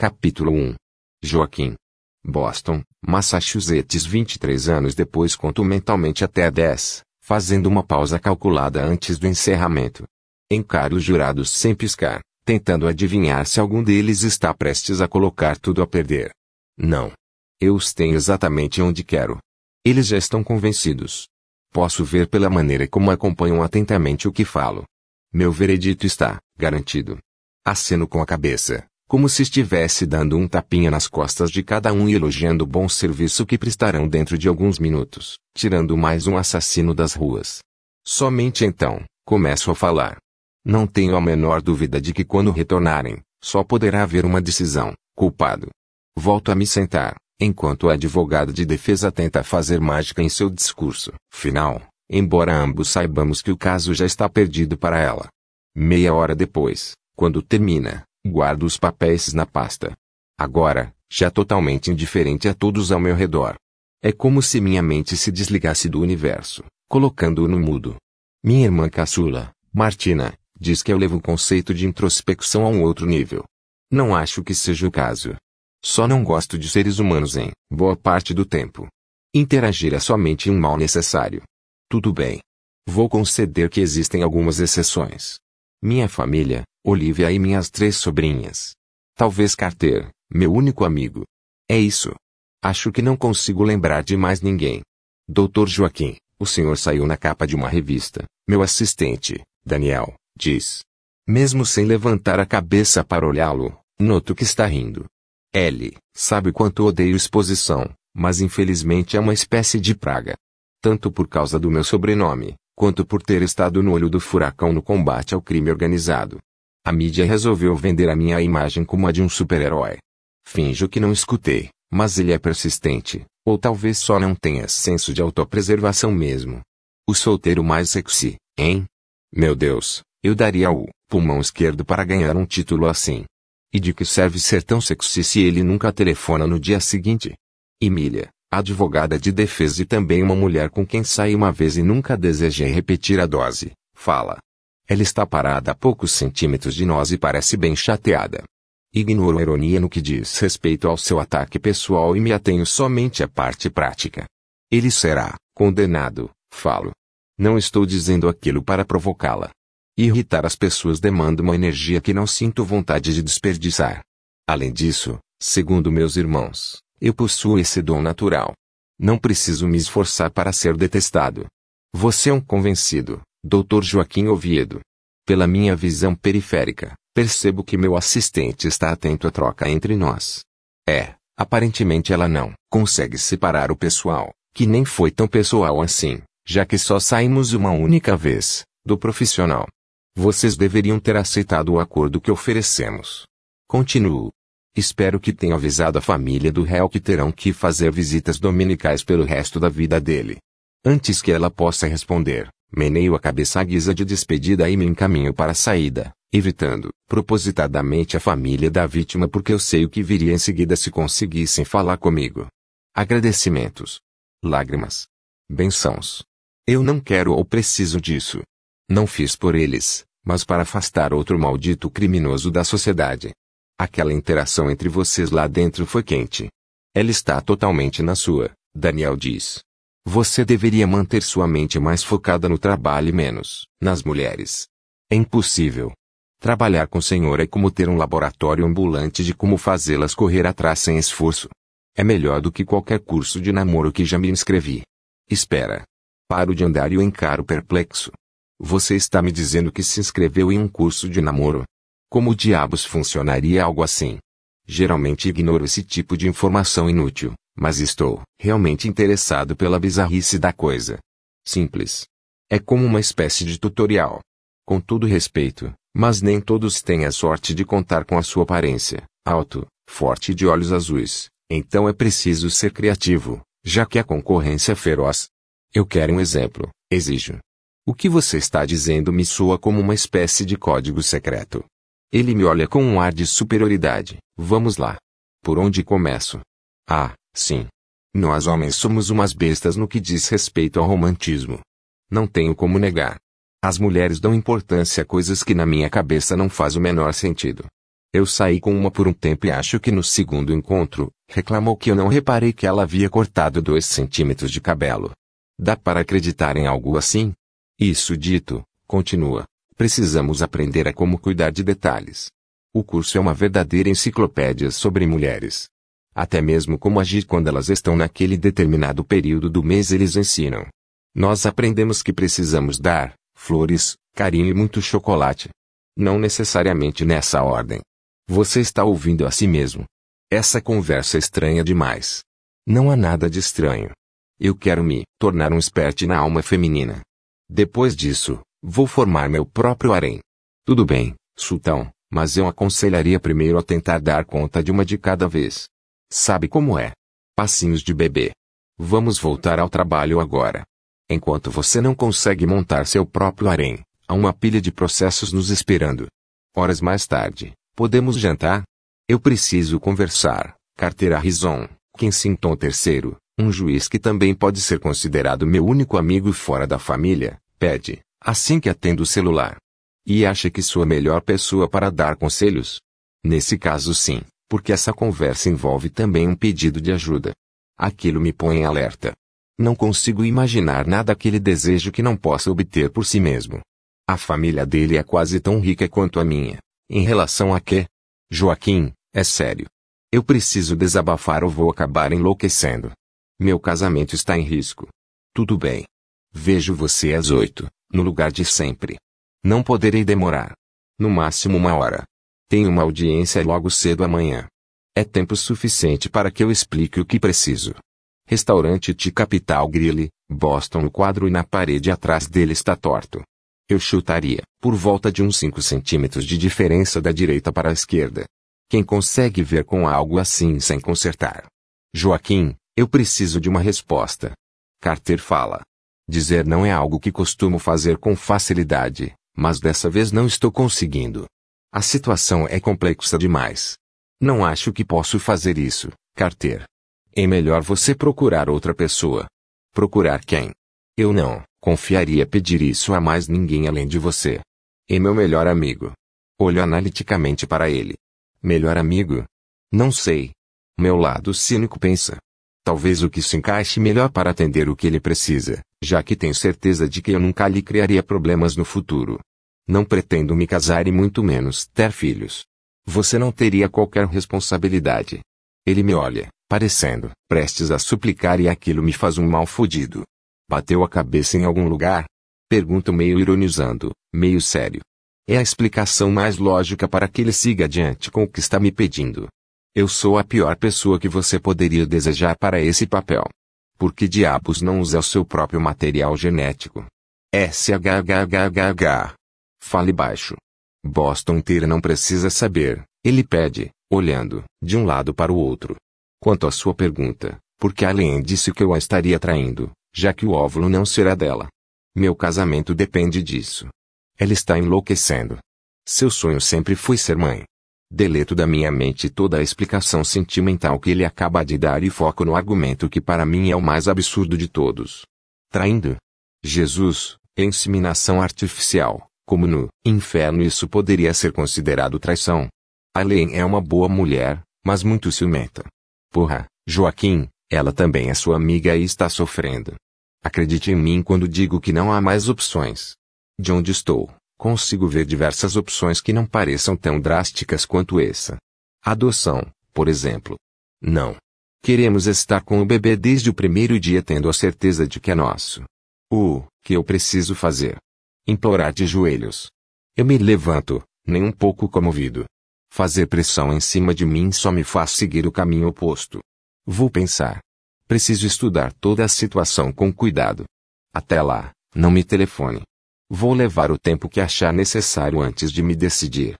Capítulo 1 Joaquim. Boston, Massachusetts 23 anos depois conto mentalmente até 10, fazendo uma pausa calculada antes do encerramento. Encaro os jurados sem piscar, tentando adivinhar se algum deles está prestes a colocar tudo a perder. Não. Eu os tenho exatamente onde quero. Eles já estão convencidos. Posso ver pela maneira como acompanham atentamente o que falo. Meu veredito está garantido. Aceno com a cabeça, como se estivesse dando um tapinha nas costas de cada um e elogiando o bom serviço que prestarão dentro de alguns minutos, tirando mais um assassino das ruas. Somente então, começo a falar. Não tenho a menor dúvida de que quando retornarem, só poderá haver uma decisão, culpado. Volto a me sentar, enquanto o advogado de defesa tenta fazer mágica em seu discurso final, embora ambos saibamos que o caso já está perdido para ela. Meia hora depois, quando termina, guardo os papéis na pasta. Agora, já totalmente indiferente a todos ao meu redor. É como se minha mente se desligasse do universo, colocando-o no mudo. Minha irmã caçula, Martina, diz que eu levo o conceito de introspecção a um outro nível. Não acho que seja o caso. Só não gosto de seres humanos em boa parte do tempo. Interagir é somente um mal necessário. Tudo bem. Vou conceder que existem algumas exceções. Minha família, Olivia e minhas três sobrinhas. Talvez Carter, meu único amigo. É isso. Acho que não consigo lembrar de mais ninguém. Doutor Joaquim, o senhor saiu na capa de uma revista. Meu assistente, Daniel, diz. Mesmo sem levantar a cabeça para olhá-lo, noto que está rindo. L. Sabe quanto odeio exposição, mas infelizmente é uma espécie de praga. Tanto por causa do meu sobrenome, quanto por ter estado no olho do furacão no combate ao crime organizado. A mídia resolveu vender a minha imagem como a de um super-herói. Finjo que não escutei, mas ele é persistente, ou talvez só não tenha senso de autopreservação mesmo. O solteiro mais sexy, hein? Meu Deus, eu daria o pulmão esquerdo para ganhar um título assim. E de que serve ser tão sexy se ele nunca telefona no dia seguinte? Emília, advogada de defesa e também uma mulher com quem saí uma vez e nunca desejei repetir a dose, fala. Ela está parada a poucos centímetros de nós e parece bem chateada. Ignoro a ironia no que diz respeito ao seu ataque pessoal e me atenho somente à parte prática. Ele será condenado, falo. Não estou dizendo aquilo para provocá-la. Irritar as pessoas demanda uma energia que não sinto vontade de desperdiçar. Além disso, segundo meus irmãos, eu possuo esse dom natural. Não preciso me esforçar para ser detestado. Você é um convencido, Dr. Joaquim Oviedo. Pela minha visão periférica, percebo que meu assistente está atento à troca entre nós. É, aparentemente ela não consegue separar o pessoal, que nem foi tão pessoal assim, já que só saímos uma única vez, do profissional. Vocês deveriam ter aceitado o acordo que oferecemos. Continuo. Espero que tenha avisado a família do réu que terão que fazer visitas dominicais pelo resto da vida dele. Antes que ela possa responder, meneio a cabeça à guisa de despedida e me encaminho para a saída, evitando, propositadamente a família da vítima porque eu sei o que viria em seguida se conseguissem falar comigo. Agradecimentos. Lágrimas. Bençãos. Eu não quero ou preciso disso. Não fiz por eles, mas para afastar outro maldito criminoso da sociedade. Aquela interação entre vocês lá dentro foi quente. Ela está totalmente na sua, Daniel diz. Você deveria manter sua mente mais focada no trabalho e menos nas mulheres. É impossível. Trabalhar com o senhor é como ter um laboratório ambulante de como fazê-las correr atrás sem esforço. É melhor do que qualquer curso de namoro que já me inscrevi. Espera. Paro de andar e o encaro perplexo. Você está me dizendo que se inscreveu em um curso de namoro? Como diabos funcionaria algo assim? Geralmente ignoro esse tipo de informação inútil, mas estou realmente interessado pela bizarrice da coisa. Simples. É como uma espécie de tutorial. Com todo respeito, mas nem todos têm a sorte de contar com a sua aparência, alto, forte e de olhos azuis, então é preciso ser criativo, já que a concorrência é feroz. Eu quero um exemplo, exijo. O que você está dizendo me soa como uma espécie de código secreto. Ele me olha com um ar de superioridade. Vamos lá. Por onde começo? Ah, sim. Nós homens somos umas bestas no que diz respeito ao romantismo. Não tenho como negar. As mulheres dão importância a coisas que na minha cabeça não faz o menor sentido. Eu saí com uma por um tempo e acho que no segundo encontro, reclamou que eu não reparei que ela havia cortado dois centímetros de cabelo. Dá para acreditar em algo assim? Isso dito, continua, precisamos aprender a como cuidar de detalhes. O curso é uma verdadeira enciclopédia sobre mulheres. Até mesmo como agir quando elas estão naquele determinado período do mês eles ensinam. Nós aprendemos que precisamos dar flores, carinho e muito chocolate. Não necessariamente nessa ordem. Você está ouvindo a si mesmo. Essa conversa é estranha demais. Não há nada de estranho. Eu quero me tornar um expert na alma feminina. Depois disso, vou formar meu próprio harém. Tudo bem, sultão, mas eu aconselharia primeiro a tentar dar conta de uma de cada vez. Sabe como é? Passinhos de bebê. Vamos voltar ao trabalho agora. Enquanto você não consegue montar seu próprio harém, há uma pilha de processos nos esperando. Horas mais tarde, Podemos jantar? Eu preciso conversar. Carteira Rison, Kensington III, um juiz que também pode ser considerado meu único amigo fora da família, pede, assim que atendo o celular. E acha que sou a melhor pessoa para dar conselhos? Nesse caso sim, porque essa conversa envolve também um pedido de ajuda. Aquilo me põe em alerta. Não consigo imaginar nada que ele desejo que não possa obter por si mesmo. A família dele é quase tão rica quanto a minha. Em relação a quê? Joaquim, é sério. Eu preciso desabafar ou vou acabar enlouquecendo. Meu casamento está em risco. Tudo bem. Vejo você às oito, no lugar de sempre. Não poderei demorar. No máximo uma hora. Tenho uma audiência logo cedo amanhã. É tempo suficiente para que eu explique o que preciso. Restaurante T Capital Grill, Boston. O quadro na parede atrás dele está torto. Eu chutaria, por volta de uns 5 centímetros de diferença da direita para a esquerda. Quem consegue ver com algo assim sem consertar? Joaquim, eu preciso de uma resposta. Carter fala. Dizer não é algo que costumo fazer com facilidade, mas dessa vez não estou conseguindo. A situação é complexa demais. Não acho que posso fazer isso, Carter. É melhor você procurar outra pessoa. Procurar quem? Eu não confiaria pedir isso a mais ninguém além de você. E meu melhor amigo. Olho analiticamente para ele. Melhor amigo? Não sei. Meu lado cínico pensa. Talvez o que se encaixe melhor para atender o que ele precisa, já que tenho certeza de que eu nunca lhe criaria problemas no futuro. Não pretendo me casar e muito menos ter filhos. Você não teria qualquer responsabilidade. Ele me olha, parecendo prestes a suplicar e aquilo me faz um mal fodido. Bateu a cabeça em algum lugar? Pergunto meio ironizando, meio sério. É a explicação mais lógica para que ele siga adiante com o que está me pedindo. Eu sou a pior pessoa que você poderia desejar para esse papel. Por que diabos não usa o seu próprio material genético? SHHHH. Fale baixo. Boston inteira não precisa saber, ele pede, olhando, de um lado para o outro. Quanto à sua pergunta, porque além disse que eu a estaria traindo, já que o óvulo não será dela. Meu casamento depende disso. Ela está enlouquecendo. Seu sonho sempre foi ser mãe. Deleto da minha mente toda a explicação sentimental que ele acaba de dar e foco no argumento que para mim é o mais absurdo de todos. Traindo? Jesus, inseminação artificial, como no inferno isso poderia ser considerado traição. Além é uma boa mulher, mas muito ciumenta. Porra, Joaquim, ela também é sua amiga e está sofrendo. Acredite em mim quando digo que não há mais opções. De onde estou, consigo ver diversas opções que não pareçam tão drásticas quanto essa. Adoção, por exemplo. Não. Queremos estar com o bebê desde o primeiro dia tendo a certeza de que é nosso. O que eu preciso fazer? Implorar de joelhos. Eu me levanto, nem um pouco comovido. Fazer pressão em cima de mim só me faz seguir o caminho oposto. Vou pensar. Preciso estudar toda a situação com cuidado. Até lá, não me telefone. Vou levar o tempo que achar necessário antes de me decidir.